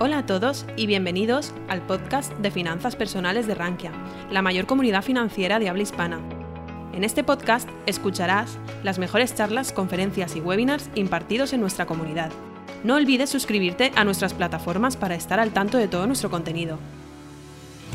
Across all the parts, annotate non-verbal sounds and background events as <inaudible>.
Hola a todos y bienvenidos al podcast de Finanzas Personales de Rankia, la mayor comunidad financiera de habla hispana. En este podcast escucharás las mejores charlas, conferencias y webinars impartidos en nuestra comunidad. No olvides suscribirte a nuestras plataformas para estar al tanto de todo nuestro contenido.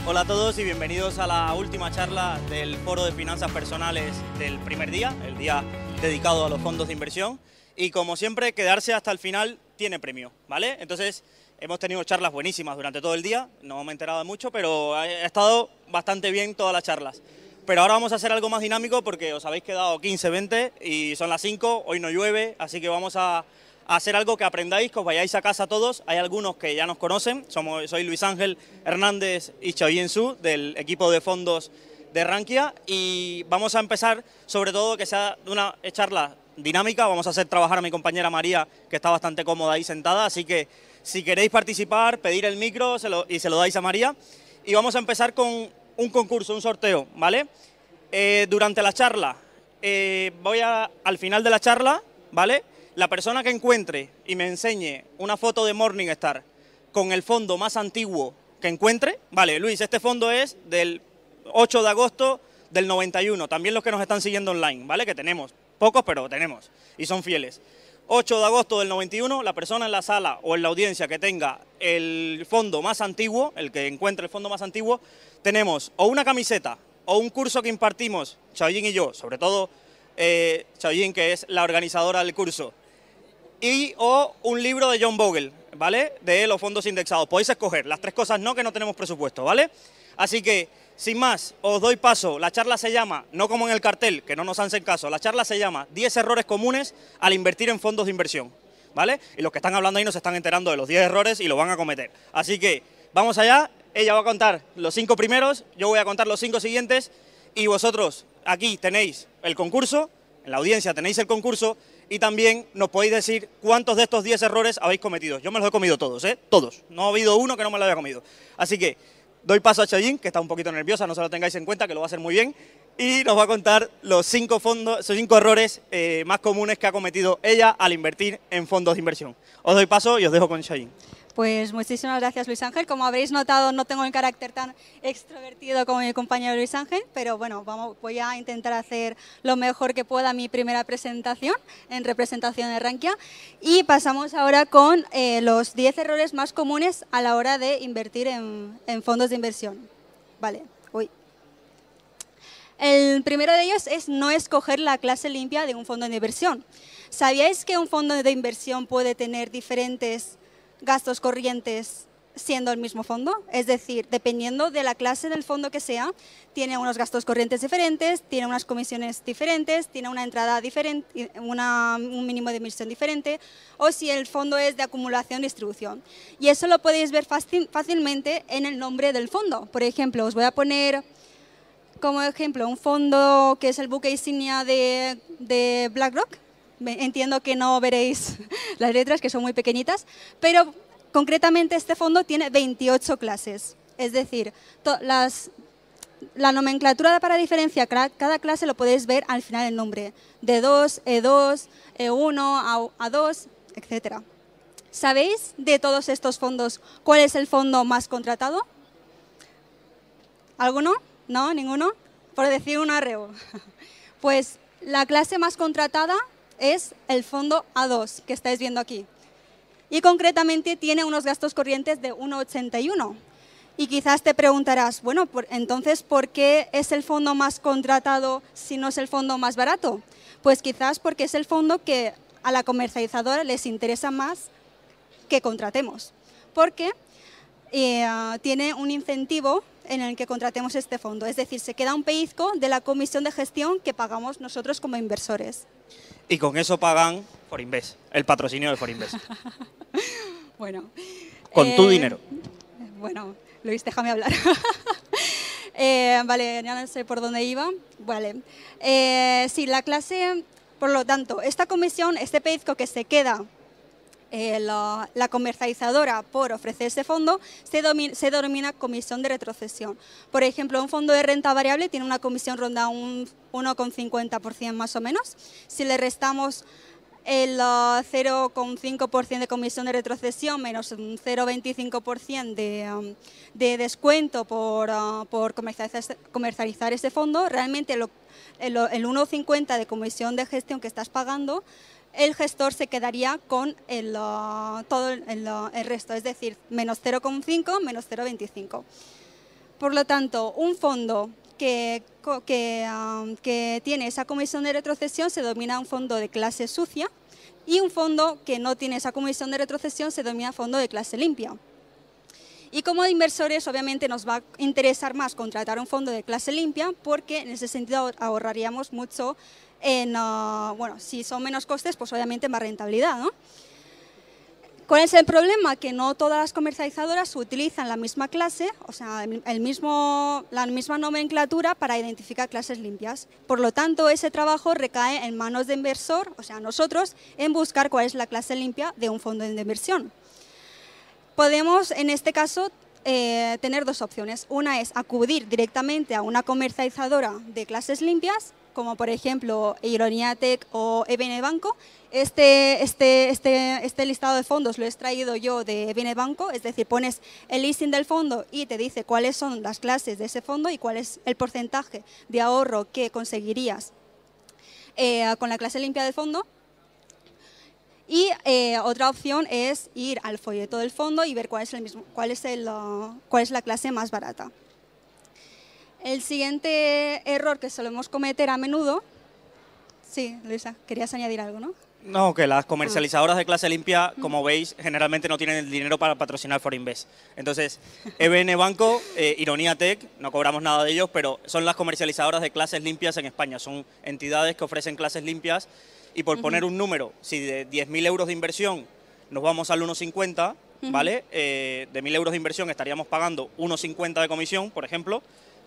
Hola a todos y bienvenidos a la última charla del Foro de Finanzas Personales del primer día, el día dedicado a los fondos de inversión. Y como siempre, quedarse hasta el final tiene premio, ¿vale? Entonces, hemos tenido charlas buenísimas durante todo el día, no me he enterado de mucho, pero ha estado bastante bien todas las charlas. Pero ahora vamos a hacer algo más dinámico porque os habéis quedado 15, 20 y son las 5, hoy no llueve, así que vamos a hacer algo que aprendáis, que os vayáis a casa todos. Hay algunos que ya nos conocen, Somos, soy Luis Ángel Hernández y Choyen Su, del equipo de fondos de Rankia, y vamos a empezar sobre todo que sea una charla dinámica, vamos a hacer trabajar a mi compañera María, que está bastante cómoda ahí sentada, así que si queréis participar, pedir el micro y se lo dais a María. Y vamos a empezar con un concurso, un sorteo, ¿vale? Eh, durante la charla, eh, voy a, al final de la charla, ¿vale? La persona que encuentre y me enseñe una foto de Morningstar con el fondo más antiguo que encuentre, vale, Luis, este fondo es del 8 de agosto del 91, también los que nos están siguiendo online, ¿vale? Que tenemos, pocos, pero tenemos, y son fieles. 8 de agosto del 91, la persona en la sala o en la audiencia que tenga el fondo más antiguo, el que encuentre el fondo más antiguo, tenemos o una camiseta o un curso que impartimos, Chaoyin y yo, sobre todo eh, que es la organizadora del curso, y o un libro de John Bogle, ¿vale? De los fondos indexados. Podéis escoger, las tres cosas no, que no tenemos presupuesto, ¿vale? Así que, sin más, os doy paso. La charla se llama, no como en el cartel, que no nos hacen caso, la charla se llama 10 errores comunes al invertir en fondos de inversión, ¿vale? Y los que están hablando ahí nos están enterando de los 10 errores y lo van a cometer. Así que, vamos allá, ella va a contar los cinco primeros, yo voy a contar los cinco siguientes y vosotros aquí tenéis el concurso, en la audiencia tenéis el concurso y también nos podéis decir cuántos de estos 10 errores habéis cometido. Yo me los he comido todos, ¿eh? Todos. No ha habido uno que no me lo haya comido. Así que doy paso a Chayin, que está un poquito nerviosa, no se lo tengáis en cuenta, que lo va a hacer muy bien, y nos va a contar los cinco, fondos, cinco errores eh, más comunes que ha cometido ella al invertir en fondos de inversión. Os doy paso y os dejo con Chayin. Pues muchísimas gracias Luis Ángel. Como habréis notado, no tengo el carácter tan extrovertido como mi compañero Luis Ángel, pero bueno, vamos, voy a intentar hacer lo mejor que pueda mi primera presentación en representación de Rankia. Y pasamos ahora con eh, los 10 errores más comunes a la hora de invertir en, en fondos de inversión. Vale, uy. El primero de ellos es no escoger la clase limpia de un fondo de inversión. ¿Sabíais que un fondo de inversión puede tener diferentes gastos corrientes siendo el mismo fondo, es decir, dependiendo de la clase del fondo que sea, tiene unos gastos corrientes diferentes, tiene unas comisiones diferentes, tiene una entrada diferente, un mínimo de emisión diferente, o si el fondo es de acumulación-distribución. Y eso lo podéis ver fácilmente en el nombre del fondo. Por ejemplo, os voy a poner como ejemplo un fondo que es el buque insignia de, de BlackRock, Entiendo que no veréis <laughs> las letras, que son muy pequeñitas, pero concretamente este fondo tiene 28 clases. Es decir, la nomenclatura para diferencia cada clase lo podéis ver al final del nombre. D2, E2, E1, A2, etc. ¿Sabéis de todos estos fondos cuál es el fondo más contratado? ¿Alguno? ¿No? ¿Ninguno? Por decir un arreo. <laughs> Pues la clase más contratada es el fondo A2 que estáis viendo aquí. Y concretamente tiene unos gastos corrientes de 1,81. Y quizás te preguntarás, bueno, entonces, ¿por qué es el fondo más contratado si no es el fondo más barato? Pues quizás porque es el fondo que a la comercializadora les interesa más que contratemos. Porque eh, tiene un incentivo en el que contratemos este fondo. Es decir, se queda un pellizco de la comisión de gestión que pagamos nosotros como inversores y con eso pagan Forinvest, el patrocinio de Forinvest. <laughs> bueno. Con tu eh, dinero. Bueno, Luis, déjame hablar. <laughs> Eh, vale, ya no sé por dónde iba. Vale. Eh, sí, la clase, por lo tanto, esta comisión, este pezco que se queda eh, la, comercializadora por ofrecer ese fondo se, se, denomina comisión de retrocesión. Por ejemplo, un fondo de renta variable tiene una comisión ronda un 1,50% más o menos. Si le restamos el 0,5% de comisión de retrocesión menos un 0,25% de, um, de descuento por, uh, por comercializar, comercializar este fondo, realmente el, el 1,50% de comisión de gestión que estás pagando, el gestor se quedaría con el, uh, todo el, uh, el, resto, es decir, menos 0,5 menos 0,25. Por lo tanto, un fondo que, um, que, tiene esa comisión de retrocesión se denomina un fondo de clase sucia y un fondo que no tiene esa comisión de retrocesión se denomina fondo de clase limpia. Y como inversores, obviamente nos va a interesar más contratar un fondo de clase limpia porque en ese sentido ahorraríamos mucho en, uh, bueno, si son menos costes, pues obviamente más rentabilidad, ¿no? ¿Cuál es el problema? Que no todas las comercializadoras utilizan la misma clase, o sea, el mismo, la misma nomenclatura para identificar clases limpias. Por lo tanto, ese trabajo recae en manos de inversor, o sea, nosotros, en buscar cuál es la clase limpia de un fondo de inversión. Podemos, en este caso, eh, tener dos opciones. Una es acudir directamente a una comercializadora de clases limpias como por ejemplo Ironiatec o EBN Banco. Este, este, este, este listado de fondos lo he extraído yo de EBN Banco, es decir, pones el listing del fondo y te dice cuáles son las clases de ese fondo y cuál es el porcentaje de ahorro que conseguirías eh, con la clase limpia del fondo. Y eh, otra opción es ir al folleto del fondo y ver cuál es, el mismo, cuál es, el, cuál es la clase más barata. El siguiente error que solemos cometer a menudo... Sí, Luisa, querías añadir algo, ¿no? No, que las comercializadoras de clase limpia, como veis, generalmente no tienen el dinero para patrocinar Forinvest. Entonces, EBN Banco, eh, Ironía Tech, no cobramos nada de ellos, pero son las comercializadoras de clases limpias en España. Son entidades que ofrecen clases limpias y por poner un número, si de 10.000 euros de inversión nos vamos al 1,50, ¿vale? Eh, de 1.000 euros de inversión estaríamos pagando 1,50 de comisión, por ejemplo,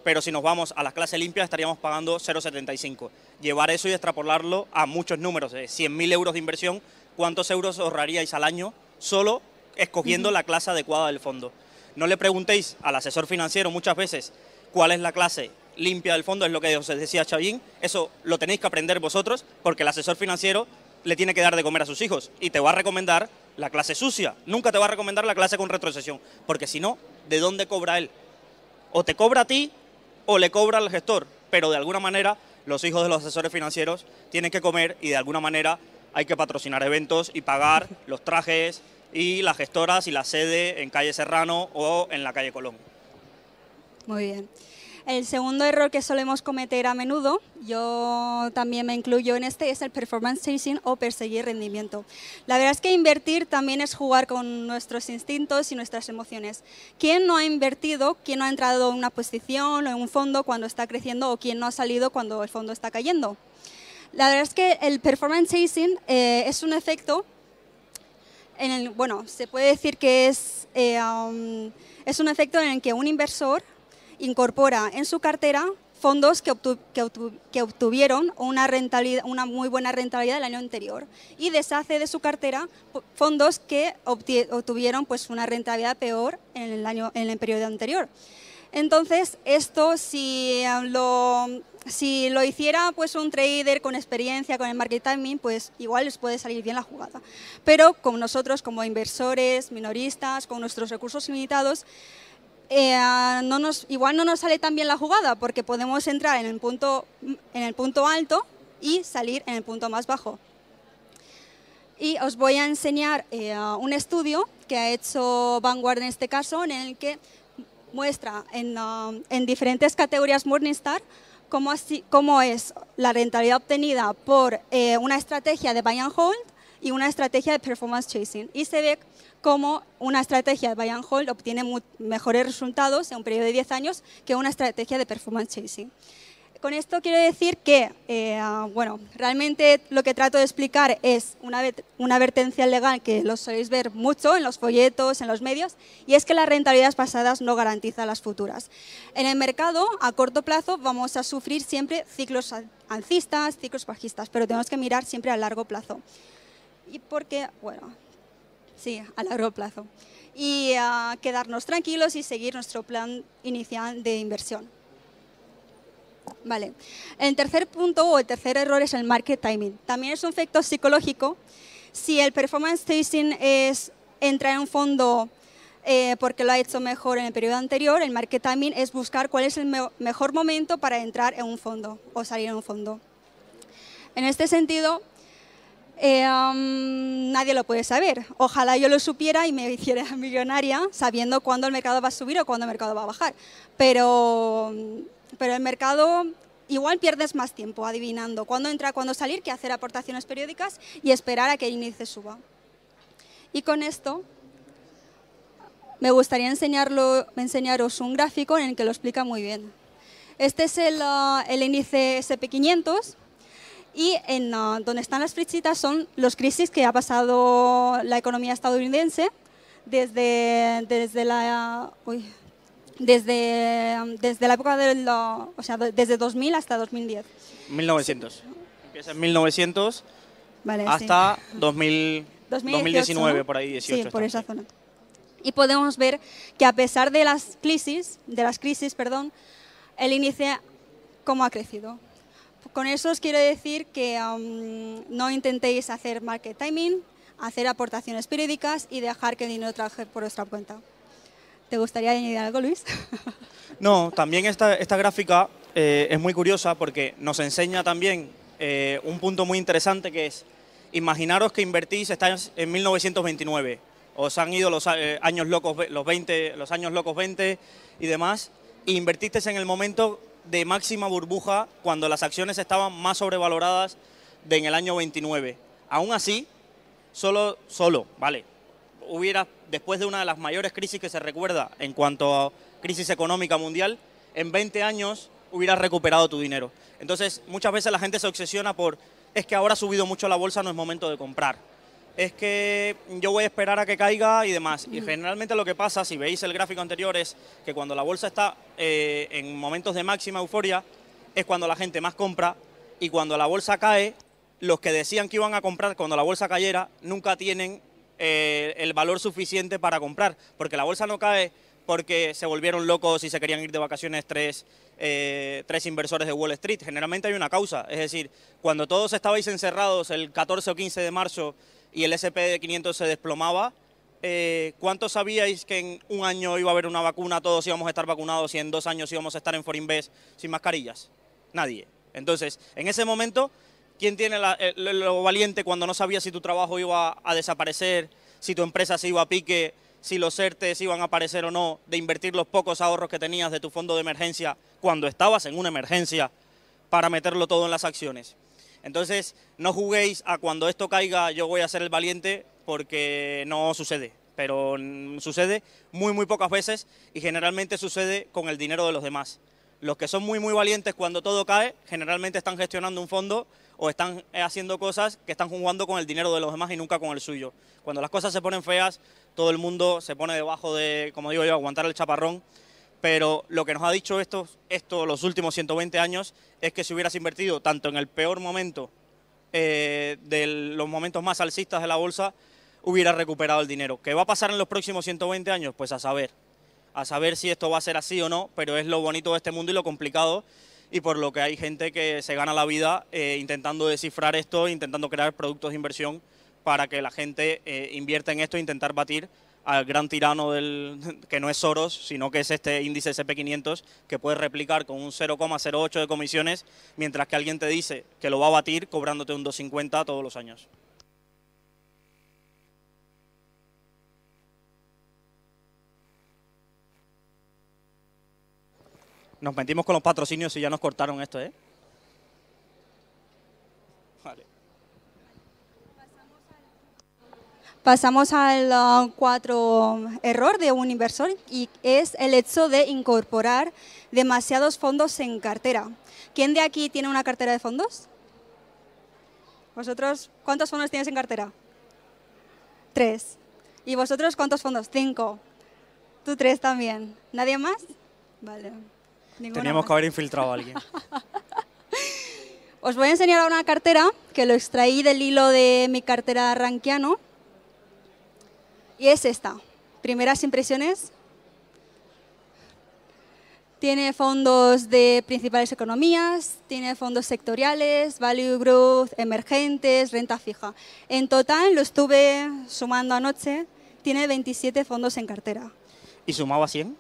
pero si nos vamos a las clases limpias estaríamos pagando 0,75. Llevar eso y extrapolarlo a muchos números, de 100.000 euros de inversión, ¿cuántos euros ahorraríais al año solo escogiendo la clase adecuada del fondo? No le preguntéis al asesor financiero muchas veces cuál es la clase limpia del fondo, es lo que os decía Chavín, eso lo tenéis que aprender vosotros porque el asesor financiero le tiene que dar de comer a sus hijos y te va a recomendar la clase sucia, nunca te va a recomendar la clase con retrocesión, porque si no, ¿de dónde cobra él? O te cobra a ti o le cobra al gestor, pero de alguna manera los hijos de los asesores financieros tienen que comer y de alguna manera hay que patrocinar eventos y pagar <laughs> los trajes y las gestoras y la sede en calle Serrano o en la calle Colón. Muy bien. El segundo error que solemos cometer a menudo, yo también me incluyo en este, es el performance chasing o perseguir rendimiento. La verdad es que invertir también es jugar con nuestros instintos y nuestras emociones. ¿Quién no ha invertido, quién no ha entrado en una posición o en un fondo cuando está creciendo o quién no ha salido cuando el fondo está cayendo? La verdad es que el performance chasing eh, es un efecto, bueno, se puede decir que eh, um, es un efecto en el que un inversor incorpora en su cartera fondos que, obtuvieron una, rentabilidad, una muy buena rentabilidad el año anterior y deshace de su cartera fondos que obtuvieron pues, una rentabilidad peor en el, año, en el periodo anterior. Entonces, esto si eh, lo, si lo hiciera pues, un trader con experiencia, con el market timing, pues igual les puede salir bien la jugada. Pero con nosotros como inversores, minoristas, con nuestros recursos limitados, eh, no nos, igual no nos sale tan bien la jugada porque podemos entrar en el punto, en el punto alto y salir en el punto más bajo. Y os voy a enseñar eh, un estudio que ha hecho Vanguard en este caso, en el que muestra en, uh, en diferentes categorías Morningstar cómo, así, cómo, es la rentabilidad obtenida por eh, una estrategia de buy and hold y una estrategia de performance chasing. Y se ve cómo una estrategia de buy and hold obtiene mejores resultados en un periodo de 10 años que una estrategia de performance chasing. Con esto quiero decir que, eh, bueno, realmente lo que trato de explicar es una, una advertencia legal que lo soléis ver mucho en los folletos, en los medios, y es que las rentabilidades pasadas no garantizan las futuras. En el mercado, a corto plazo, vamos a sufrir siempre ciclos alcistas, ciclos bajistas, pero tenemos que mirar siempre a largo plazo. Y porque, bueno, Sí, a largo plazo. Y uh, quedarnos tranquilos y seguir nuestro plan inicial de inversión. Vale. El tercer punto o el tercer error es el market timing. También es un efecto psicológico. Si el performance testing es entrar en un fondo eh, porque lo ha hecho mejor en el periodo anterior, el market timing es buscar cuál es el mejor momento para entrar en un fondo o salir en un fondo. En este sentido, eh, nadie lo puede saber. Ojalá yo lo supiera y me hiciera <laughs> millonaria sabiendo cuándo el mercado va a subir o cuándo el mercado va a bajar. Pero, pero el mercado igual pierdes más tiempo adivinando cuándo entrar, cuándo salir, que hacer aportaciones periódicas y esperar a que el índice suba. Y con esto me gustaría enseñarlo, enseñaros un gráfico en el que lo explica muy bien. Este es el, uh, índice SP500 y en uh, donde están las flechitas son los crisis que ha pasado la economía estadounidense desde, desde la... desde, desde la época del, o sea, desde 2000 hasta 2010. 1900. Empieza en 1900 hasta 2019, por ahí, 18. Sí, por esa zona y podemos ver que a pesar de las crisis, de las crisis, perdón, el índice cómo ha crecido. Con eso os quiero decir que no intentéis hacer market timing, hacer aportaciones periódicas y dejar que el dinero trabaje por vuestra cuenta. ¿Te gustaría añadir algo, Luis? <laughs> No, también esta, esta gráfica eh, es muy curiosa porque nos enseña también eh, un punto muy interesante que es, imaginaros que invertís, estáis en 1929, os han ido los eh, años locos, los 20, los años locos 20 y demás, e invertiste en el momento de máxima burbuja cuando las acciones estaban más sobrevaloradas de en el año 29. Aún así, solo, solo, vale, hubiera, después de una de las mayores crisis que se recuerda en cuanto a crisis económica mundial, en 20 años hubieras recuperado tu dinero. Entonces, muchas veces la gente se obsesiona por, es que ahora ha subido mucho la bolsa, no es momento de comprar es que yo voy a esperar a que caiga y demás. Y generalmente lo que pasa, si veis el gráfico anterior, es que cuando la bolsa está eh, en momentos de máxima euforia, es cuando la gente más compra y cuando la bolsa cae, los que decían que iban a comprar cuando la bolsa cayera, nunca tienen eh, el valor suficiente para comprar, porque la bolsa no cae porque se volvieron locos y se querían ir de vacaciones tres, eh, tres inversores de Wall Street. Generalmente hay una causa, es decir, cuando todos estabais encerrados el 14 o 15 de marzo y el SP500 se desplomaba, eh, ¿cuántos sabíais que en un año iba a haber una vacuna, todos íbamos a estar vacunados y en dos años íbamos a estar en Forinvest sin mascarillas? Nadie. Entonces, en ese momento, ¿quién tiene lo valiente cuando no sabía si tu trabajo iba a desaparecer, si tu empresa se iba a pique, si los ERTES iban a aparecer o no, de invertir los pocos ahorros que tenías de tu fondo de emergencia cuando estabas en una emergencia para meterlo todo en las acciones? Entonces, no juguéis a cuando esto caiga yo voy a ser el valiente porque no sucede, pero sucede muy, muy pocas veces y generalmente sucede con el dinero de los demás. Los que son muy, muy valientes cuando todo cae, generalmente están gestionando un fondo o están haciendo cosas que están jugando con el dinero de los demás y nunca con el suyo. Cuando las cosas se ponen feas, todo el mundo se pone debajo de, como digo yo, aguantar el chaparrón pero lo que nos ha dicho esto, esto los últimos 120 años es que si hubieras invertido tanto en el peor momento eh, de los momentos más alcistas de la bolsa, hubieras recuperado el dinero. ¿Qué va a pasar en los próximos 120 años? Pues a saber, a saber si esto va a ser así o no, pero es lo bonito de este mundo y lo complicado y por lo que hay gente que se gana la vida eh, intentando descifrar esto, intentando crear productos de inversión para que la gente eh, invierta en esto e intentar batir al gran tirano del, <laughs> que no es Soros, sino que es este índice SP500 que puede replicar con un 0,08 de comisiones, mientras que alguien te dice que lo va a batir cobrándote un 2,50 todos los años. Nos metimos con los patrocinios y ya nos cortaron esto, ¿eh? Pasamos al uh, cuatro error de un inversor y es el hecho de incorporar demasiados fondos en cartera. ¿Quién de aquí tiene una cartera de fondos? ¿Vosotros cuántos fondos tienes en cartera? Tres. ¿Y vosotros cuántos fondos? Cinco. Tú tres también. ¿Nadie más? Vale. Teníamos que haber infiltrado a alguien. <laughs> Os voy a enseñar una cartera que lo extraí del hilo de mi cartera rankiano y es esta. Primeras impresiones. Tiene fondos de principales economías, tiene fondos sectoriales, value growth, emergentes, renta fija. En total, lo estuve sumando anoche, tiene 27 fondos en cartera. ¿Y sumaba 100?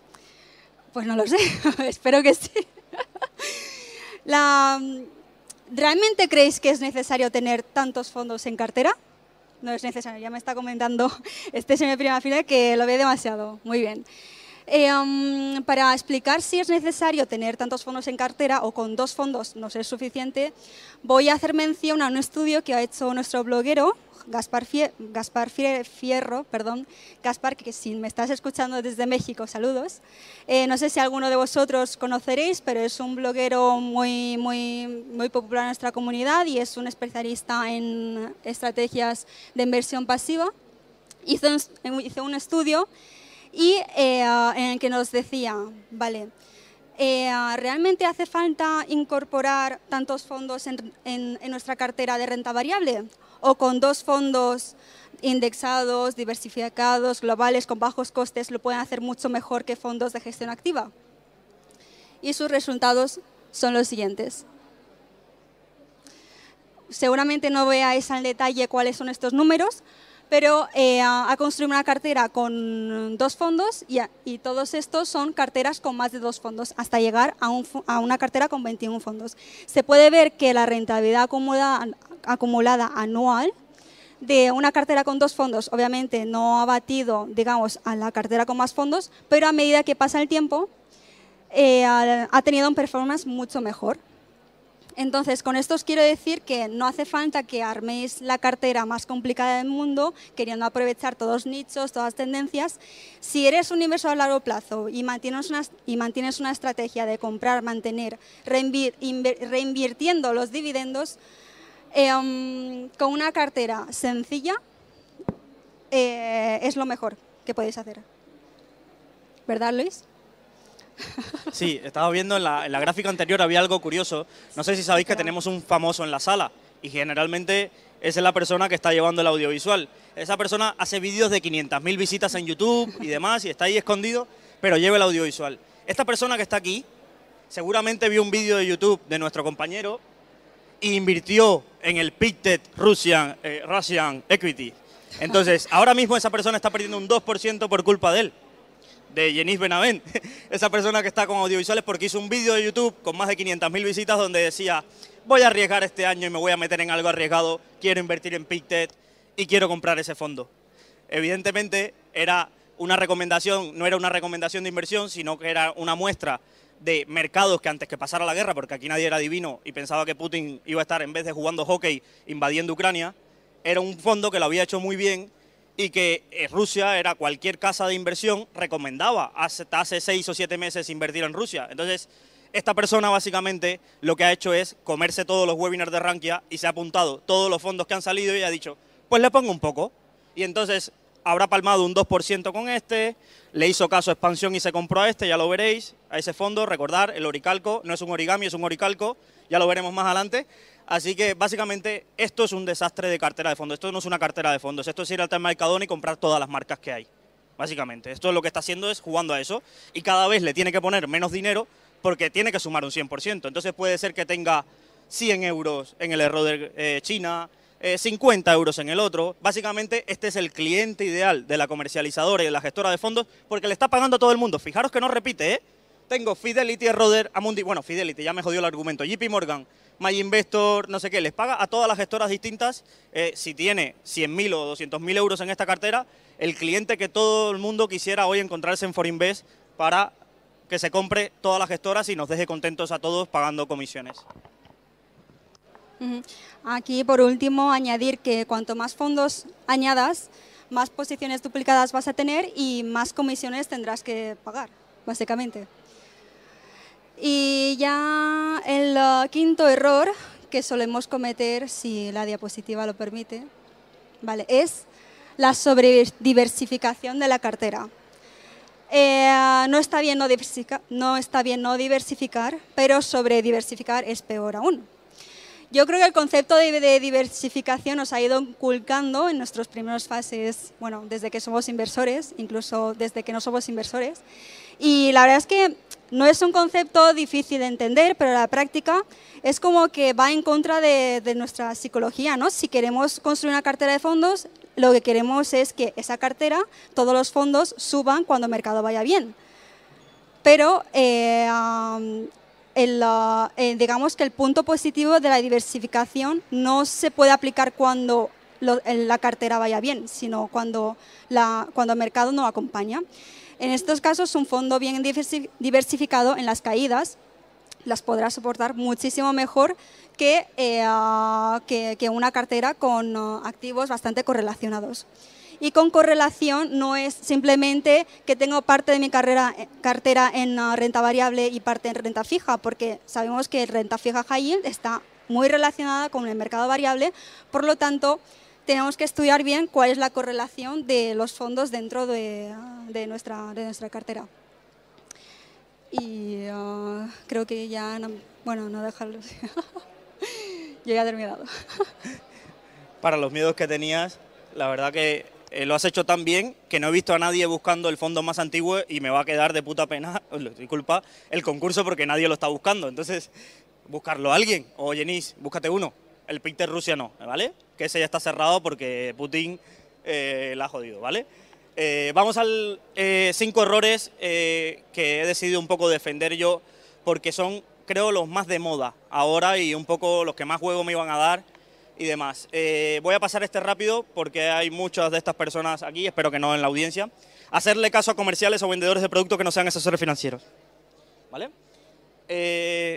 Pues no lo sé, <laughs> espero que sí. <laughs> ¿Realmente creéis que es necesario tener tantos fondos en cartera? No es necesario, ya me está comentando <laughs> este mi prima fila que lo ve demasiado. Muy bien. Eh, um, para explicar si es necesario tener tantos fondos en cartera o con dos fondos no es suficiente, voy a hacer mención a un estudio que ha hecho nuestro bloguero, Gaspar, Fierro, perdón, Gaspar, que si me estás escuchando desde México, saludos. Eh, no sé si alguno de vosotros conoceréis, pero es un bloguero muy, muy, muy popular en nuestra comunidad y es un especialista en estrategias de inversión pasiva. Hizo hizo un estudio y eh, en el que nos decía, vale, eh, ¿realmente hace falta incorporar tantos fondos en, nuestra cartera de renta variable? ¿O con dos fondos indexados, diversificados, globales, con bajos costes, lo pueden hacer mucho mejor que fondos de gestión activa? Y sus resultados son los siguientes. Seguramente no veáis al detalle cuáles son estos números, pero eh, ha construido una cartera con dos fondos y, todos estos son carteras con más de dos fondos hasta llegar a, una cartera con 21 fondos. Se puede ver que la rentabilidad acumulada, acumulada anual de una cartera con dos fondos obviamente no ha batido, digamos, a la cartera con más fondos, pero a medida que pasa el tiempo eh, ha tenido un performance mucho mejor. Entonces, con esto os quiero decir que no hace falta que arméis la cartera más complicada del mundo, queriendo aprovechar todos los nichos, todas las tendencias. Si eres un inversor a largo plazo y mantienes una, estrategia de comprar, mantener, reinvirtiendo los dividendos, em, con una cartera sencilla eh, es lo mejor que podéis hacer. ¿Verdad, Luis? Sí, estaba viendo en la, gráfica anterior, había algo curioso. No sé si sabéis que tenemos un famoso en la sala y generalmente esa es la persona que está llevando el audiovisual. Esa persona hace vídeos de 500.000 visitas en YouTube y demás y está ahí escondido, pero lleva el audiovisual. Esta persona que está aquí seguramente vio un vídeo de YouTube de nuestro compañero e invirtió en el Pictet Russian, eh, Russian Equity. Entonces, ahora mismo esa persona está perdiendo un 2% por culpa de él de Jenis Benavent, <laughs> esa persona que está con audiovisuales porque hizo un vídeo de YouTube con más de 500.000 visitas donde decía, voy a arriesgar este año y me voy a meter en algo arriesgado, quiero invertir en Pictet y quiero comprar ese fondo. Evidentemente era una recomendación, no era una recomendación de inversión, sino que era una muestra de mercados que antes que pasara la guerra, porque aquí nadie era divino y pensaba que Putin iba a estar en vez de jugando hockey invadiendo Ucrania, era un fondo que lo había hecho muy bien y que eh, Rusia era cualquier casa de inversión recomendaba hasta hace seis o siete meses invertir en Rusia. Entonces, esta persona básicamente lo que ha hecho es comerse todos los webinars de Rankia y se ha apuntado todos los fondos que han salido y ha dicho, pues le pongo un poco. Y entonces habrá palmado un 2% con este, le hizo caso a expansión y se compró a este, ya lo veréis, a ese fondo, recordar, el oricalco, no es un origami, es un oricalco, ya lo veremos más adelante. Así que básicamente esto es un desastre de cartera de fondos. Esto no es una cartera de fondos. Esto es ir al Mercadona y comprar todas las marcas que hay. Básicamente. Esto lo que está haciendo es jugando a eso. Y cada vez le tiene que poner menos dinero porque tiene que sumar un 100%. Entonces puede ser que tenga 100 euros en el error eh, China, 50 eh, euros en el otro. Básicamente este es el cliente ideal de la comercializadora y de la gestora de fondos porque le está pagando a todo el mundo. Fijaros que no repite, ¿eh? Tengo Fidelity, Roder, Amundi, bueno, Fidelity, ya me jodió el argumento, JP Morgan, MyInvestor, no sé qué, les paga a todas las gestoras distintas. Eh, si tiene 100.000 o 200.000 euros en esta cartera, el cliente que todo el mundo quisiera hoy encontrarse en Forinvest para que se compre todas las gestoras y nos deje contentos a todos pagando comisiones. Aquí, por último, añadir que cuanto más fondos añadas, más posiciones duplicadas vas a tener y más comisiones tendrás que pagar, básicamente. Y ya el uh, quinto error que solemos cometer, si la diapositiva lo permite, vale, es la sobrediversificación de la cartera. Eh, no, está bien no, no está bien no diversificar, pero sobrediversificar es peor aún. Yo creo que el concepto de, de, diversificación nos ha ido inculcando en nuestras primeras fases, bueno, desde que somos inversores, incluso desde que no somos inversores. Y la verdad es que no es un concepto difícil de entender, pero la práctica es como que va en contra de, nuestra psicología, ¿no? Si queremos construir una cartera de fondos, lo que queremos es que esa cartera, todos los fondos suban cuando el mercado vaya bien. Pero eh, el, uh, eh, digamos que el punto positivo de la diversificación no se puede aplicar cuando la cartera vaya bien, sino cuando, cuando el mercado no acompaña. En estos casos, un fondo bien diversificado en las caídas las podrá soportar muchísimo mejor que, eh, que, que, una cartera con uh, activos bastante correlacionados. Y con correlación no es simplemente que tengo parte de mi carrera, eh, cartera en uh, renta variable y parte en renta fija, porque sabemos que renta fija high yield está muy relacionada con el mercado variable, por lo tanto, tenemos que estudiar bien cuál es la correlación de los fondos dentro de, de, nuestra, de nuestra cartera. Y uh, creo que ya, no, bueno, no dejarlo. <laughs> Yo ya he terminado. <laughs> Para los miedos que tenías, la verdad que eh, lo has hecho tan bien que no he visto a nadie buscando el fondo más antiguo y me va a quedar de puta pena, <laughs> disculpa, el concurso porque nadie lo está buscando. Entonces, buscarlo a alguien. O Jenis, búscate uno. El Peter Rusia no, ¿vale? Que ese ya está cerrado porque Putin eh, la ha jodido, ¿vale? Eh, vamos al eh, cinco errores que he decidido un poco defender yo porque son, creo, los más de moda ahora y un poco los que más juego me iban a dar y demás. Voy a pasar este rápido porque hay muchas de estas personas aquí, espero que no en la audiencia. Hacerle caso a comerciales o vendedores de productos que no sean asesores financieros. ¿Vale?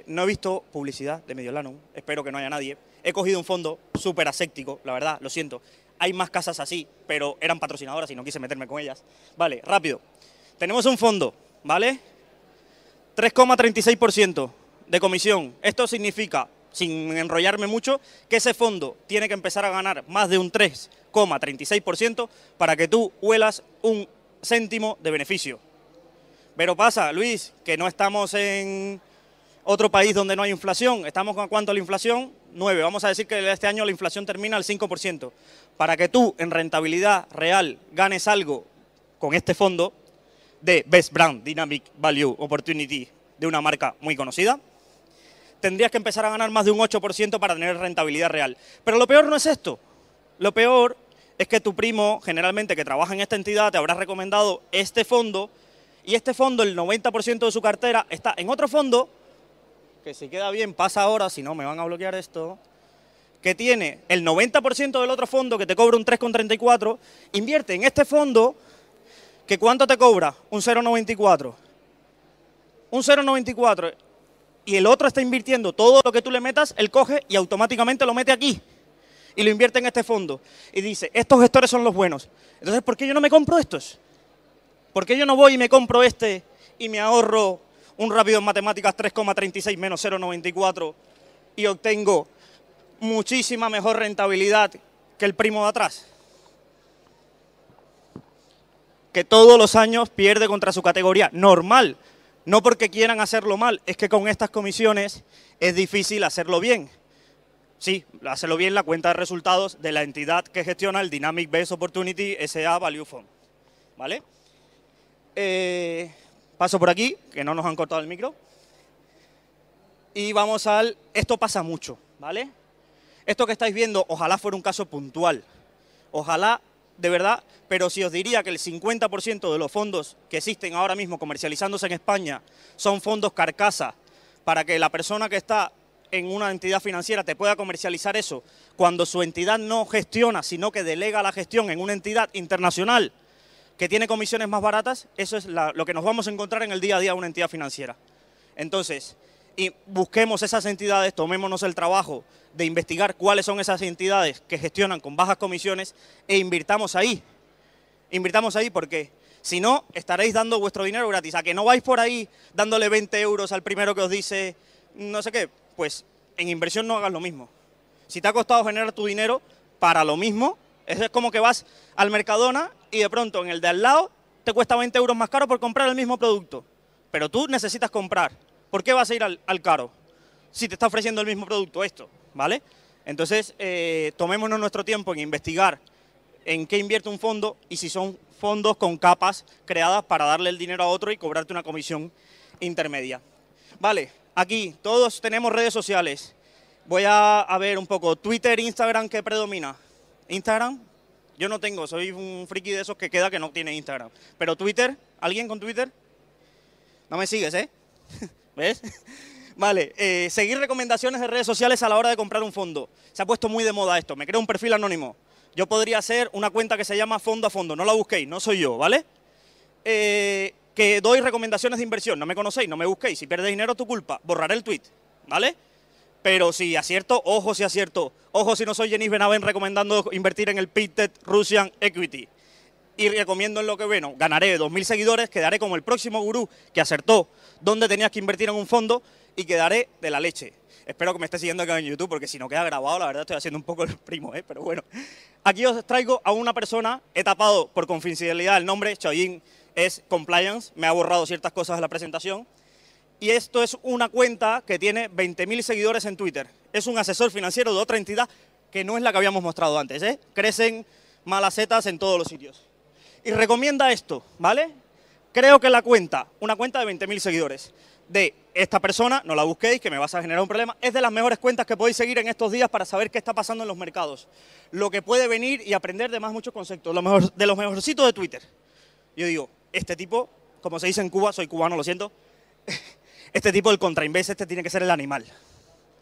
No he visto publicidad de Mediolanum, espero que no haya nadie. He cogido un fondo súper aséptico, la verdad, lo siento. Hay más casas así, pero eran patrocinadoras y no quise meterme con ellas. Vale, rápido. Tenemos un fondo, ¿vale? 3,36% de comisión. Esto significa, sin enrollarme mucho, que ese fondo tiene que empezar a ganar más de un 3,36% para que tú huelas un céntimo de beneficio. Pero pasa, Luis, que no estamos en otro país donde no hay inflación. ¿Estamos con cuánto la inflación? 9. Vamos a decir que este año la inflación termina al 5%. Para que tú en rentabilidad real ganes algo con este fondo de Best Brand Dynamic Value Opportunity de una marca muy conocida, tendrías que empezar a ganar más de un 8% para tener rentabilidad real. Pero lo peor no es esto. Lo peor es que tu primo, generalmente que trabaja en esta entidad, te habrá recomendado este fondo y este fondo, el 90% de su cartera, está en otro fondo que si queda bien pasa ahora, si no me van a bloquear esto, que tiene el 90% del otro fondo que te cobra un 3,34, invierte en este fondo que ¿cuánto te cobra? Un 0,94. Un 0,94 y el otro está invirtiendo todo lo que tú le metas, él coge y automáticamente lo mete aquí y lo invierte en este fondo. Y dice, estos gestores son los buenos. Entonces, ¿por qué yo no me compro estos? ¿Por qué yo no voy y me compro este y me ahorro un rápido en matemáticas 3,36 menos 0,94 y obtengo muchísima mejor rentabilidad que el primo de atrás? Que todos los años pierde contra su categoría. Normal. No porque quieran hacerlo mal, es que con estas comisiones es difícil hacerlo bien. Sí, hacerlo bien la cuenta de resultados de la entidad que gestiona el Dynamic Best Opportunity SA Value Fund. ¿Vale? Eh, paso por aquí, que no nos han cortado el micro. Y vamos al... Esto pasa mucho, ¿vale? Esto que estáis viendo, ojalá fuera un caso puntual. Ojalá, de verdad, pero si os diría que el 50% de los fondos que existen ahora mismo comercializándose en España son fondos carcasa para que la persona que está en una entidad financiera te pueda comercializar eso cuando su entidad no gestiona, sino que delega la gestión en una entidad internacional que tiene comisiones más baratas, eso es lo que nos vamos a encontrar en el día a día una entidad financiera. Entonces, y busquemos esas entidades, tomémonos el trabajo de investigar cuáles son esas entidades que gestionan con bajas comisiones e invirtamos ahí. Invirtamos ahí porque si no, estaréis dando vuestro dinero gratis. A que no vais por ahí dándole 20 euros al primero que os dice no sé qué, pues en inversión no hagas lo mismo. Si te ha costado generar tu dinero para lo mismo, es como que vas al Mercadona y de pronto en el de al lado te cuesta 20 euros más caro por comprar el mismo producto. Pero tú necesitas comprar. ¿Por qué vas a ir al, al caro? Si te está ofreciendo el mismo producto esto, ¿vale? Entonces, eh, tomémonos nuestro tiempo en investigar en qué invierte un fondo y si son fondos con capas creadas para darle el dinero a otro y cobrarte una comisión intermedia. Vale, aquí todos tenemos redes sociales. Voy a, a ver un poco, Twitter, Instagram, ¿qué predomina? ¿Instagram? Yo no tengo, soy un friki de esos que queda que no tiene Instagram. Pero Twitter, ¿alguien con Twitter? No me sigues, ¿eh? <laughs> ¿Ves? <laughs> Vale, eh, seguir recomendaciones de redes sociales a la hora de comprar un fondo. Se ha puesto muy de moda esto, me creo un perfil anónimo. Yo podría hacer una cuenta que se llama Fondo a Fondo, no la busquéis, no soy yo, ¿vale? Eh, que doy recomendaciones de inversión, no me conocéis, no me busquéis, si pierdes dinero tu culpa, borraré el tweet, ¿vale? Pero si acierto, ojo si acierto, ojo si no soy Jenny Benaven recomendando invertir en el Pitted Russian Equity. Y recomiendo en lo que bueno, ganaré 2.000 seguidores, quedaré como el próximo gurú que acertó dónde tenías que invertir en un fondo y quedaré de la leche. Espero que me esté siguiendo acá en YouTube porque si no queda grabado, la verdad estoy haciendo un poco el primo, ¿eh? pero bueno. Aquí os traigo a una persona, he tapado por confidencialidad el nombre, Choyin es Compliance, me ha borrado ciertas cosas de la presentación. Y esto es una cuenta que tiene 20.000 seguidores en Twitter. Es un asesor financiero de otra entidad que no es la que habíamos mostrado antes. ¿eh? Crecen malacetas en todos los sitios. Y recomienda esto, ¿vale? Creo que la cuenta, una cuenta de 20.000 seguidores, de esta persona, no la busquéis, que me vas a generar un problema, es de las mejores cuentas que podéis seguir en estos días para saber qué está pasando en los mercados. Lo que puede venir y aprender de más muchos conceptos, de los mejorcitos de Twitter. Yo digo, este tipo, como se dice en Cuba, soy cubano, lo siento, <laughs> este tipo, el contrainvest, este tiene que ser el animal,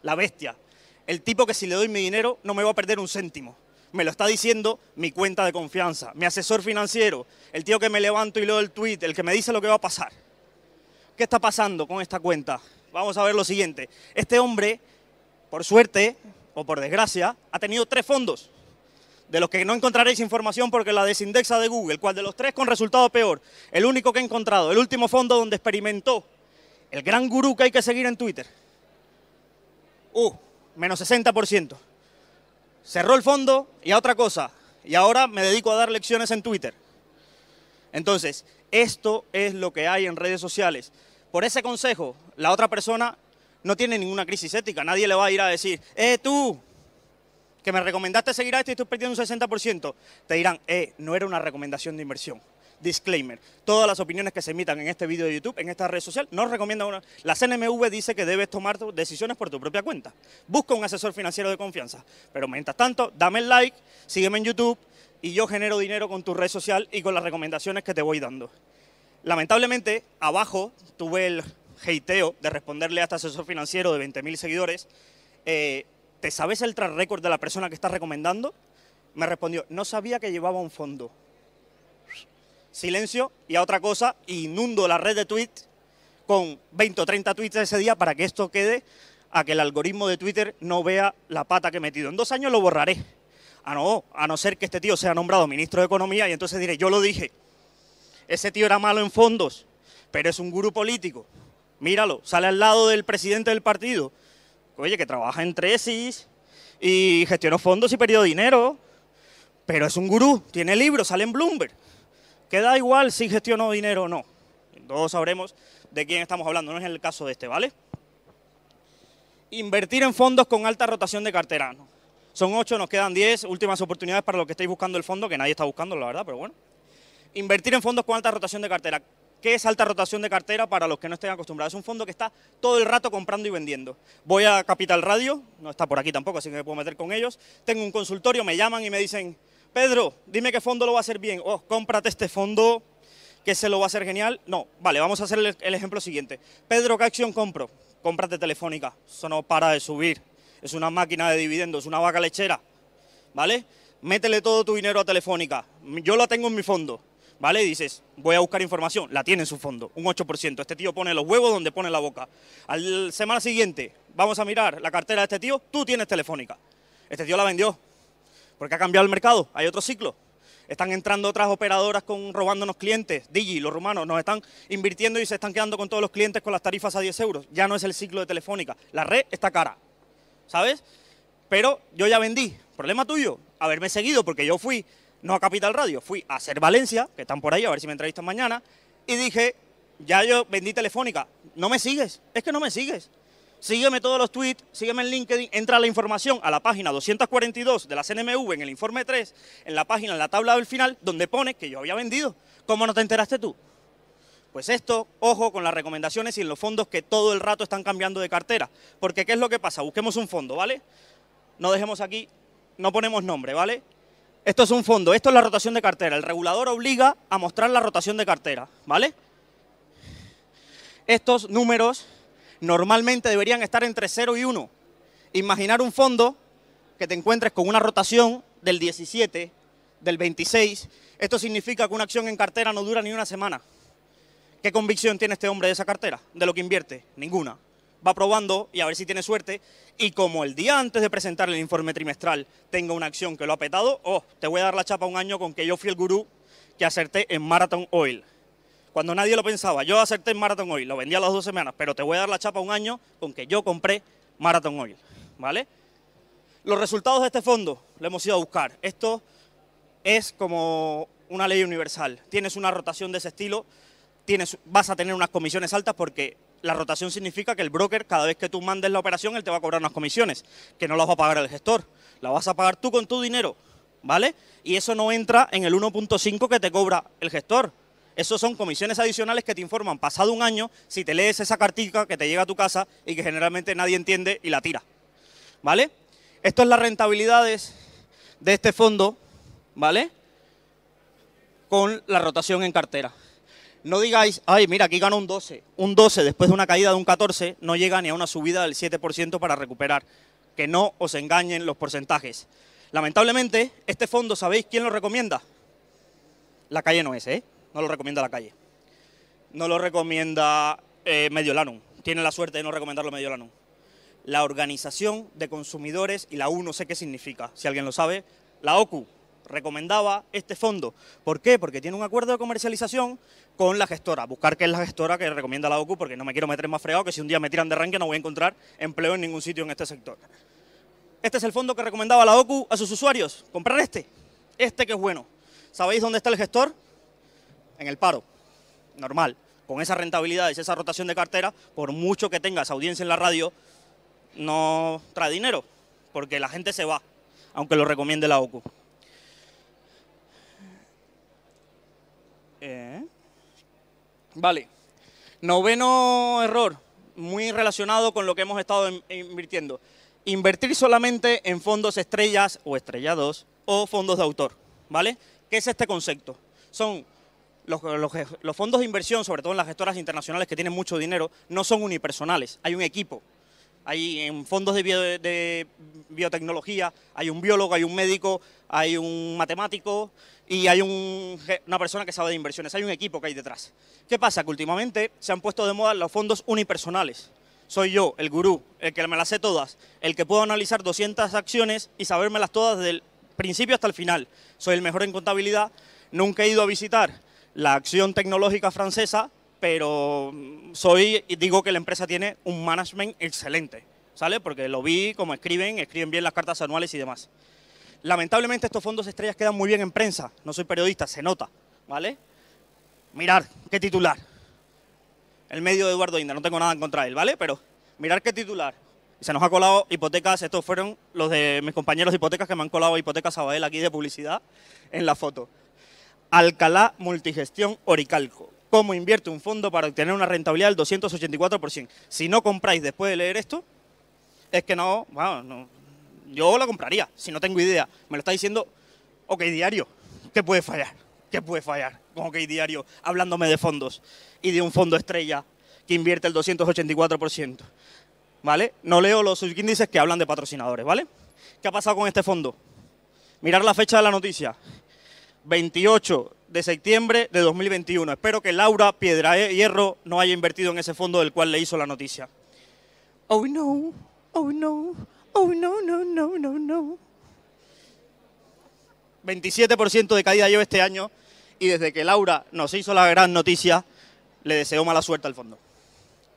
la bestia, el tipo que si le doy mi dinero no me va a perder un céntimo. Me lo está diciendo mi cuenta de confianza, mi asesor financiero, el tío que me levanto y leo el tweet, el que me dice lo que va a pasar. ¿Qué está pasando con esta cuenta? Vamos a ver lo siguiente. Este hombre, por suerte o por desgracia, ha tenido tres fondos, de los que no encontraréis información porque la desindexa de Google, cual de los tres con resultado peor, el único que he encontrado, el último fondo donde experimentó el gran gurú que hay que seguir en Twitter. Uh, menos 60%. Cerró el fondo y a otra cosa. Y ahora me dedico a dar lecciones en Twitter. Entonces, esto es lo que hay en redes sociales. Por ese consejo, la otra persona no tiene ninguna crisis ética. Nadie le va a ir a decir, eh, tú, que me recomendaste seguir a esto y estoy perdiendo un 60%. Te dirán, eh, no era una recomendación de inversión. Disclaimer, todas las opiniones que se emitan en este vídeo de YouTube, en esta red social, no recomiendan una... La CNMV dice que debes tomar decisiones por tu propia cuenta. Busca un asesor financiero de confianza. Pero mientras tanto, dame el like, sígueme en YouTube y yo genero dinero con tu red social y con las recomendaciones que te voy dando. Lamentablemente, abajo tuve el hateo de responderle a este asesor financiero de 20.000 seguidores, eh, ¿te sabes el track de la persona que estás recomendando? Me respondió, no sabía que llevaba un fondo. Silencio y a otra cosa, inundo la red de tweets con 20 o 30 tweets ese día para que esto quede a que el algoritmo de Twitter no vea la pata que he metido. En dos años lo borraré. Ah, no, a no ser que este tío sea nombrado ministro de Economía y entonces diré, yo lo dije. Ese tío era malo en fondos, pero es un gurú político. Míralo, sale al lado del presidente del partido. Oye, que trabaja en Tresis y gestionó fondos y perdió dinero. Pero es un gurú, tiene libros, sale en Bloomberg. Que da igual si gestionó dinero o no. Todos sabremos de quién estamos hablando, no es el caso de este, ¿vale? Invertir en fondos con alta rotación de cartera. Son ocho, nos quedan diez últimas oportunidades para los que estéis buscando el fondo, que nadie está buscando, la verdad, pero bueno. Invertir en fondos con alta rotación de cartera. ¿Qué es alta rotación de cartera para los que no estén acostumbrados? Es un fondo que está todo el rato comprando y vendiendo. Voy a Capital Radio, no está por aquí tampoco, así que me puedo meter con ellos. Tengo un consultorio, me llaman y me dicen, Pedro, dime qué fondo lo va a hacer bien. Oh, cómprate este fondo que se lo va a hacer genial. No, vale, vamos a hacer el, ejemplo siguiente. Pedro, ¿qué acción compro? Cómprate Telefónica. Eso no para de subir. Es una máquina de dividendos, una vaca lechera. ¿Vale? Métele todo tu dinero a Telefónica. Yo la tengo en mi fondo. ¿vale? Dices, voy a buscar información, la tiene en su fondo, un 8%. Este tío pone los huevos donde pone la boca. Al semana siguiente, vamos a mirar la cartera de este tío, tú tienes Telefónica. Este tío la vendió, porque ha cambiado el mercado, hay otro ciclo. Están entrando otras operadoras con robándonos clientes. Digi, los rumanos, nos están invirtiendo y se están quedando con todos los clientes con las tarifas a 10 euros. Ya no es el ciclo de Telefónica. La red está cara, ¿sabes? Pero yo ya vendí. Problema tuyo, haberme seguido, porque yo fui no a Capital Radio, fui a Ser Valencia, que están por ahí, a ver si me entrevistan mañana, y dije, ya yo vendí Telefónica, no me sigues, es que no me sigues. Sígueme todos los tweets, sígueme en LinkedIn, entra la información a la página 242 de la CNMV en el informe 3, en la página, en la tabla del final, donde pone que yo había vendido. ¿Cómo no te enteraste tú? Pues esto, ojo con las recomendaciones y en los fondos que todo el rato están cambiando de cartera. Porque ¿qué es lo que pasa? Busquemos un fondo, ¿vale? No dejemos aquí, no ponemos nombre, ¿vale? Esto es un fondo, esto es la rotación de cartera. El regulador obliga a mostrar la rotación de cartera, ¿vale? Estos números normalmente deberían estar entre 0 y 1. Imaginar un fondo que te encuentres con una rotación del 17, del 26. Esto significa que una acción en cartera no dura ni una semana. ¿Qué convicción tiene este hombre de esa cartera? De lo que invierte. Ninguna. Va probando y a ver si tiene suerte. Y como el día antes de presentar el informe trimestral tenga una acción que lo ha petado, oh, te voy a dar la chapa un año con que yo fui el gurú que acerté en Marathon Oil. Cuando nadie lo pensaba, yo acerté Marathon Oil, lo vendí a las dos semanas, pero te voy a dar la chapa un año con que yo compré Marathon Oil. ¿Vale? Los resultados de este fondo lo hemos ido a buscar. Esto es como una ley universal. Tienes una rotación de ese estilo, tienes, vas a tener unas comisiones altas porque la rotación significa que el broker, cada vez que tú mandes la operación, él te va a cobrar unas comisiones, que no las va a pagar el gestor, las vas a pagar tú con tu dinero, ¿vale? Y eso no entra en el 1.5 que te cobra el gestor. Eso son comisiones adicionales que te informan pasado un año si te lees esa cartica que te llega a tu casa y que generalmente nadie entiende y la tira, ¿vale? Esto es las rentabilidades de este fondo, ¿vale? Con la rotación en cartera. No digáis, ay, mira, aquí gana un 12. Un 12 después de una caída de un 14 no llega ni a una subida del 7% para recuperar. Que no os engañen los porcentajes. Lamentablemente, este fondo, ¿sabéis quién lo recomienda? La calle no es, ¿eh? No lo recomienda la calle. No lo recomienda eh, Mediolanum. Tiene la suerte de no recomendarlo Mediolanum. La Organización de Consumidores, y la U no sé qué significa, si alguien lo sabe, la OCU, recomendaba este fondo. ¿Por qué? Porque tiene un acuerdo de comercialización con la gestora. Buscar qué es la gestora que recomienda la OCU, porque no me quiero meter más fregado, que si un día me tiran de ranking no voy a encontrar empleo en ningún sitio en este sector. Este es el fondo que recomendaba la OCU a sus usuarios. Comprar este. Este que es bueno. ¿Sabéis dónde está el gestor? En el paro. Normal. Con esa rentabilidad y esa rotación de cartera, por mucho que tengas audiencia en la radio, no trae dinero, porque la gente se va, aunque lo recomiende la OCU. Eh. Vale. Noveno error, muy relacionado con lo que hemos estado invirtiendo. Invertir solamente en fondos estrellas o estrellados o fondos de autor. ¿Vale? ¿Qué es este concepto? Son los, los, fondos de inversión, sobre todo en las gestoras internacionales que tienen mucho dinero, no son unipersonales. Hay un equipo. Hay en fondos de, de biotecnología, hay un biólogo, hay un médico, hay un matemático, y hay una persona que sabe de inversiones, hay un equipo que hay detrás. ¿Qué pasa? Que últimamente se han puesto de moda los fondos unipersonales. Soy yo, el gurú, el que me las sé todas, el que puedo analizar 200 acciones y sabérmelas todas desde el principio hasta el final. Soy el mejor en contabilidad, nunca he ido a visitar la acción tecnológica francesa, pero soy, digo que la empresa tiene un management excelente, ¿sale? Porque lo vi como escriben, escriben bien las cartas anuales y demás. Lamentablemente estos fondos estrellas quedan muy bien en prensa. No soy periodista, se nota, ¿vale? Mirar qué titular. El medio de Eduardo Inda, no tengo nada en contra de él, ¿vale? Pero mirar qué titular. Se nos ha colado hipotecas, estos fueron los de mis compañeros de hipotecas que me han colado hipotecas Sabadell aquí de publicidad en la foto. Alcalá Multigestión Oricalco. ¿Cómo invierte un fondo para obtener una rentabilidad del 284%? Si no compráis después de leer esto, es que no, bueno, no, yo la compraría, si no tengo idea. Me lo está diciendo OK Diario. ¿Qué puede fallar? ¿Qué puede fallar con OK Diario hablándome de fondos y de un fondo estrella que invierte el 284%? ¿Vale? No leo los subíndices que hablan de patrocinadores, ¿vale? ¿Qué ha pasado con este fondo? Mirar la fecha de la noticia. 28 de septiembre de 2021. Espero que Laura Piedra Hierro no haya invertido en ese fondo del cual le hizo la noticia. Oh no, oh no, Oh, no, no, no, no, no. 27% de caída yo este año y desde que Laura nos hizo la gran noticia, le deseo mala suerte al fondo.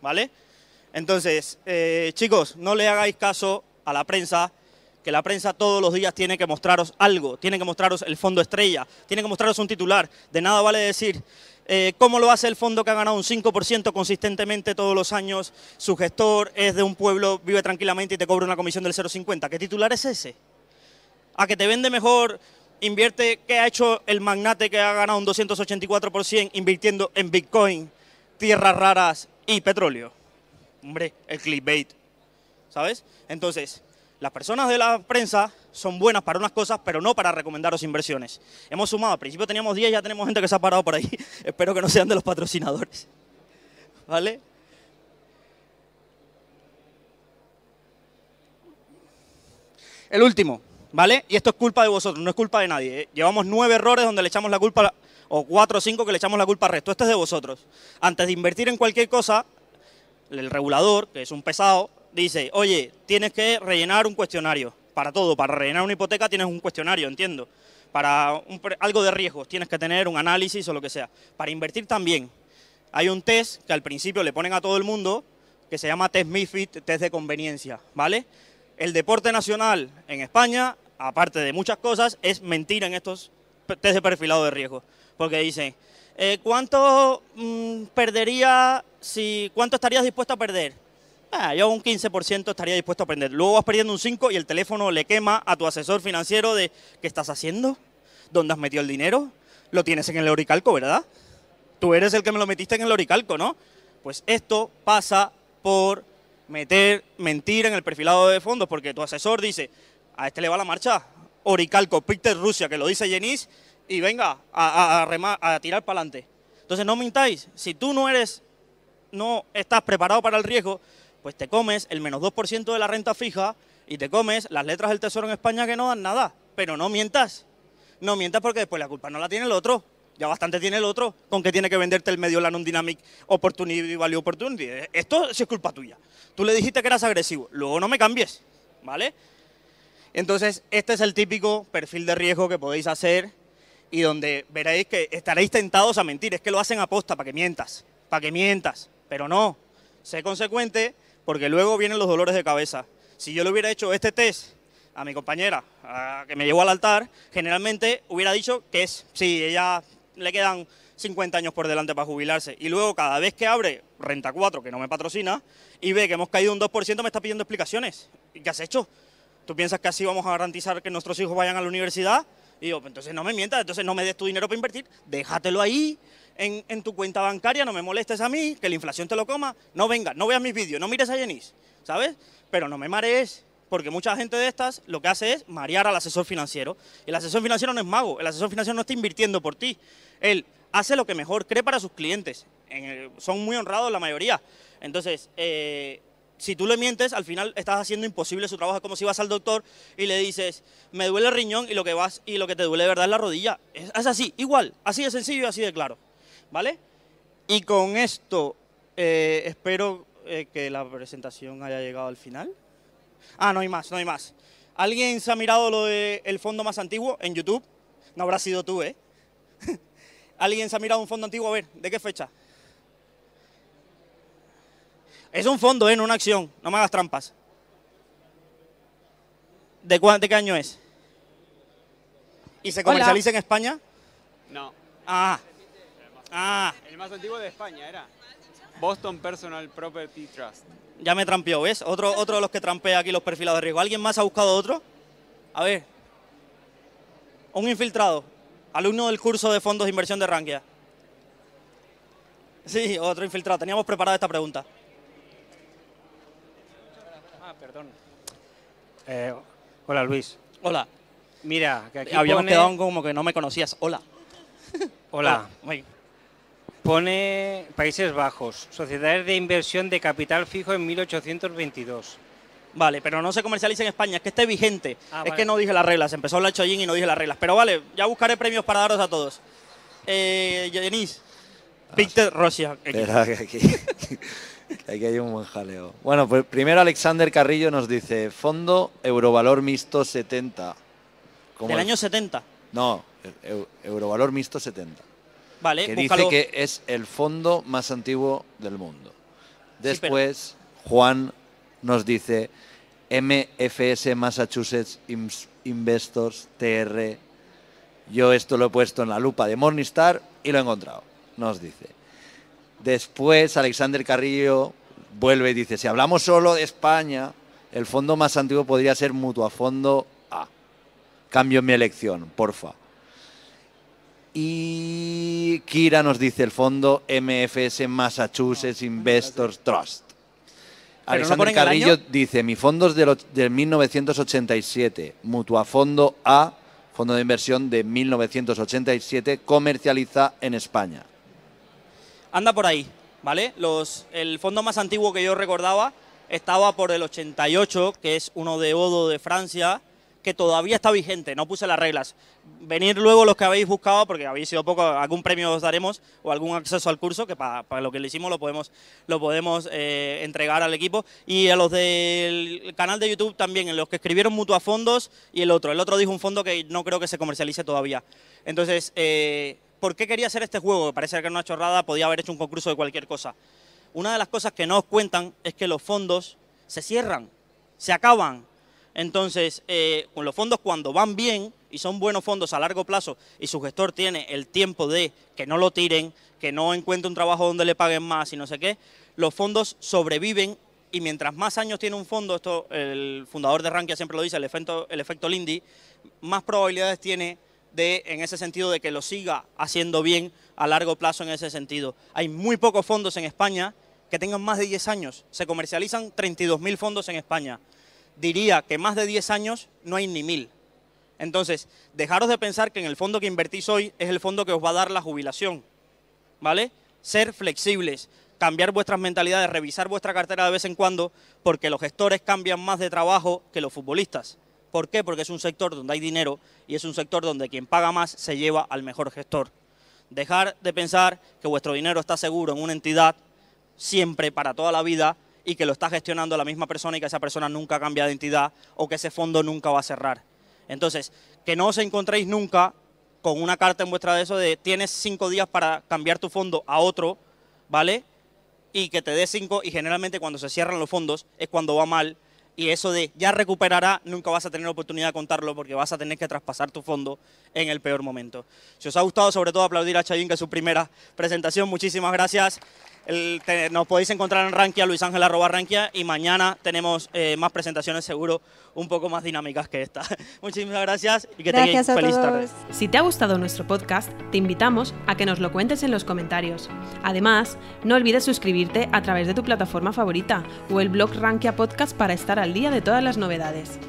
¿Vale? Entonces, eh, chicos, no le hagáis caso a la prensa, que la prensa todos los días tiene que mostraros algo, tiene que mostraros el fondo estrella, tiene que mostraros un titular. De nada vale decir, eh, ¿Cómo lo hace el fondo que ha ganado un 5% consistentemente todos los años? Su gestor es de un pueblo, vive tranquilamente y te cobra una comisión del 0,50. ¿Qué titular es ese? ¿A que te vende mejor, invierte, qué ha hecho el magnate que ha ganado un 284% invirtiendo en Bitcoin tierras raras y petróleo. Hombre, el clickbait. ¿Sabes? Entonces, las personas de la prensa son buenas para unas cosas, pero no para recomendaros inversiones. Hemos sumado, al principio teníamos 10, ya tenemos gente que se ha parado por ahí. <laughs> Espero que no sean de los patrocinadores. ¿Vale? El último, ¿vale? Y esto es culpa de vosotros, no es culpa de nadie. ¿eh? Llevamos nueve errores donde le echamos la culpa, o cuatro o cinco que le echamos la culpa al resto. Esto es de vosotros. Antes de invertir en cualquier cosa, el regulador, que es un pesado, dice, oye, tienes que rellenar un cuestionario. Para todo, para rellenar una hipoteca tienes un cuestionario, entiendo. Para algo de riesgos tienes que tener un análisis o lo que sea. Para invertir también. Hay un test que al principio le ponen a todo el mundo que se llama test MIFID, test de conveniencia, ¿vale? El deporte nacional en España, aparte de muchas cosas, es mentir en estos test de perfilado de riesgo. Porque dicen, eh, ¿cuánto mm, perdería si, cuánto estarías dispuesto a perder? Ah, yo un 15% estaría dispuesto a perder. Luego vas perdiendo un 5% y el teléfono le quema a tu asesor financiero de ¿qué estás haciendo? ¿Dónde has metido el dinero? Lo tienes en el Oricalco, ¿verdad? Tú eres el que me lo metiste en el Oricalco, ¿no? Pues esto pasa por meter, mentir en el perfilado de fondos, porque tu asesor dice, a este le va la marcha, Oricalco, Peter Rusia, que lo dice Jenis, y venga a, a, a tirar para adelante. Entonces no mintáis, si tú no eres, no estás preparado para el riesgo, pues te comes el menos 2% de la renta fija y te comes las letras del Tesoro en España que no dan nada. Pero no mientas. No mientas porque después la culpa no la tiene el otro. Ya bastante tiene el otro con que tiene que venderte el medio la non-dynamic opportunity value opportunity. Esto sí es culpa tuya. Tú le dijiste que eras agresivo. Luego no me cambies. ¿Vale? Entonces, este es el típico perfil de riesgo que podéis hacer y donde veréis que estaréis tentados a mentir. Es que lo hacen a posta para que mientas. Para que mientas. Pero no. Sé consecuente porque luego vienen los dolores de cabeza. Si yo le hubiera hecho este test a mi compañera, que me llevó al altar, generalmente hubiera dicho que es, sí, ella le quedan 50 años por delante para jubilarse. Y luego cada vez que abre Renta 4, que no me patrocina, y ve que hemos caído un 2%, me está pidiendo explicaciones. ¿Y qué has hecho? ¿Tú piensas que así vamos a garantizar que nuestros hijos vayan a la universidad? Y digo, pues entonces no me mientas, entonces no me des tu dinero para invertir, déjatelo ahí, en, tu cuenta bancaria, no me molestes a mí, que la inflación te lo coma, no vengas, no veas mis vídeos, no mires a Jenis, ¿sabes? Pero no me marees, porque mucha gente de estas lo que hace es marear al asesor financiero. El asesor financiero no es mago, el asesor financiero no está invirtiendo por ti. Él hace lo que mejor cree para sus clientes. son muy honrados la mayoría. Entonces, eh, si tú le mientes, al final estás haciendo imposible su trabajo. Es como si vas al doctor y le dices, me duele el riñón y lo que vas y lo que te duele de verdad es la rodilla. Es, es así, igual, así de sencillo y así de claro. ¿Vale? Y con esto eh, espero eh, que la presentación haya llegado al final. Ah, no hay más, no hay más. ¿Alguien se ha mirado lo del fondo más antiguo en YouTube? No habrá sido tú, ¿eh? <laughs> ¿Alguien se ha mirado un fondo antiguo? A ver, ¿de qué fecha? Es un fondo, ¿eh? No una acción. No me hagas trampas. ¿De, ¿De qué año es? ¿Y se comercializa en España? No. Ah, Ah. El más antiguo de España era Boston Personal Property Trust. Ya me trampeó, ¿ves? Otro, otro de los que trampea aquí los perfilados de riesgo. ¿Alguien más ha buscado otro? A ver. Un infiltrado. Alumno del curso de fondos de inversión de Rankia. Sí, otro infiltrado. Teníamos preparada esta pregunta. Ah, perdón. Eh, hola, Luis. Hola. Mira, que aquí Habíamos quedado como que no me conocías. Hola. Hola. Hola. Pone Países Bajos, sociedades de inversión de capital fijo en 1822. Vale, pero no se comercializa en España, es que esté vigente. Ah, es que no dije las reglas, empezó a hablar Chollín y no dije las reglas. Pero vale, ya buscaré premios para daros a todos. Eh, Denis, Peter Rosia. Espera, que aquí, <laughs> aquí hay un buen jaleo. Bueno, pues primero Alexander Carrillo nos dice, Fondo Eurovalor Mixto 70. ¿Del año 70? No, Eurovalor Mixto 70 que dice que es el fondo más antiguo del mundo. Después, Juan nos dice MFS Massachusetts Investors TR. Yo esto lo he puesto en la lupa de Morningstar y lo he encontrado. Nos dice. Después, Alexander Carrillo vuelve y dice, si hablamos solo de España, el fondo más antiguo podría ser Mutuafondo A. Cambio mi elección, porfa. Y Kira nos dice el fondo MFS Massachusetts Investors Trust. Alexander Carrillo dice, mi fondo es de, 1987, Mutuafondo A, fondo de inversión de 1987, comercializa en España. Anda por ahí, ¿vale? Los, el fondo más antiguo que yo recordaba estaba por el 88, que es uno de Odo de Francia, que todavía está vigente, no puse las reglas. Venir luego los que habéis buscado, porque habéis sido poco, algún premio os daremos o algún acceso al curso, que para, lo que le hicimos lo podemos, lo podemos eh, entregar al equipo. Y a los del canal de YouTube también, en los que escribieron Mutua Fondos y el otro. El otro dijo un fondo que no creo que se comercialice todavía. Entonces, eh, ¿por qué quería hacer este juego? Parece que era una chorrada, podía haber hecho un concurso de cualquier cosa. Una de las cosas que no os cuentan es que los fondos se cierran, se acaban, entonces, eh, con los fondos cuando van bien y son buenos fondos a largo plazo y su gestor tiene el tiempo de que no lo tiren, que no encuentre un trabajo donde le paguen más y no sé qué, los fondos sobreviven y mientras más años tiene un fondo, esto el fundador de Rankia siempre lo dice, el efecto, el efecto Lindy, más probabilidades tiene de, en ese sentido, de que lo siga haciendo bien a largo plazo en ese sentido. Hay muy pocos fondos en España que tengan más de 10 años. Se comercializan 32.000 fondos en España diría que más de 10 años no hay ni mil. Entonces, dejaros de pensar que en el fondo que invertís hoy es el fondo que os va a dar la jubilación. ¿Vale? Ser flexibles, cambiar vuestras mentalidades, revisar vuestra cartera de vez en cuando, porque los gestores cambian más de trabajo que los futbolistas. ¿Por qué? Porque es un sector donde hay dinero y es un sector donde quien paga más se lleva al mejor gestor. Dejar de pensar que vuestro dinero está seguro en una entidad siempre, para toda la vida, y que lo está gestionando la misma persona y que esa persona nunca cambia de identidad o que ese fondo nunca va a cerrar. Entonces, que no os encontréis nunca con una carta en vuestra de eso de tienes cinco días para cambiar tu fondo a otro, ¿vale? Y que te dé cinco, y generalmente cuando se cierran los fondos es cuando va mal y eso de ya recuperará, nunca vas a tener oportunidad de contarlo porque vas a tener que traspasar tu fondo en el peor momento. Si os ha gustado, sobre todo aplaudir a Chayín, que es su primera presentación, muchísimas gracias. Nos podéis encontrar en Rankia, Luis Ángel arroba Rankia, y mañana tenemos eh, más presentaciones seguro un poco más dinámicas que esta. <laughs> Muchísimas gracias y que tengáis feliz tarde. Si te ha gustado nuestro podcast, te invitamos a que nos lo cuentes en los comentarios. Además, no olvides suscribirte a través de tu plataforma favorita o el blog Rankia Podcast para estar al día de todas las novedades.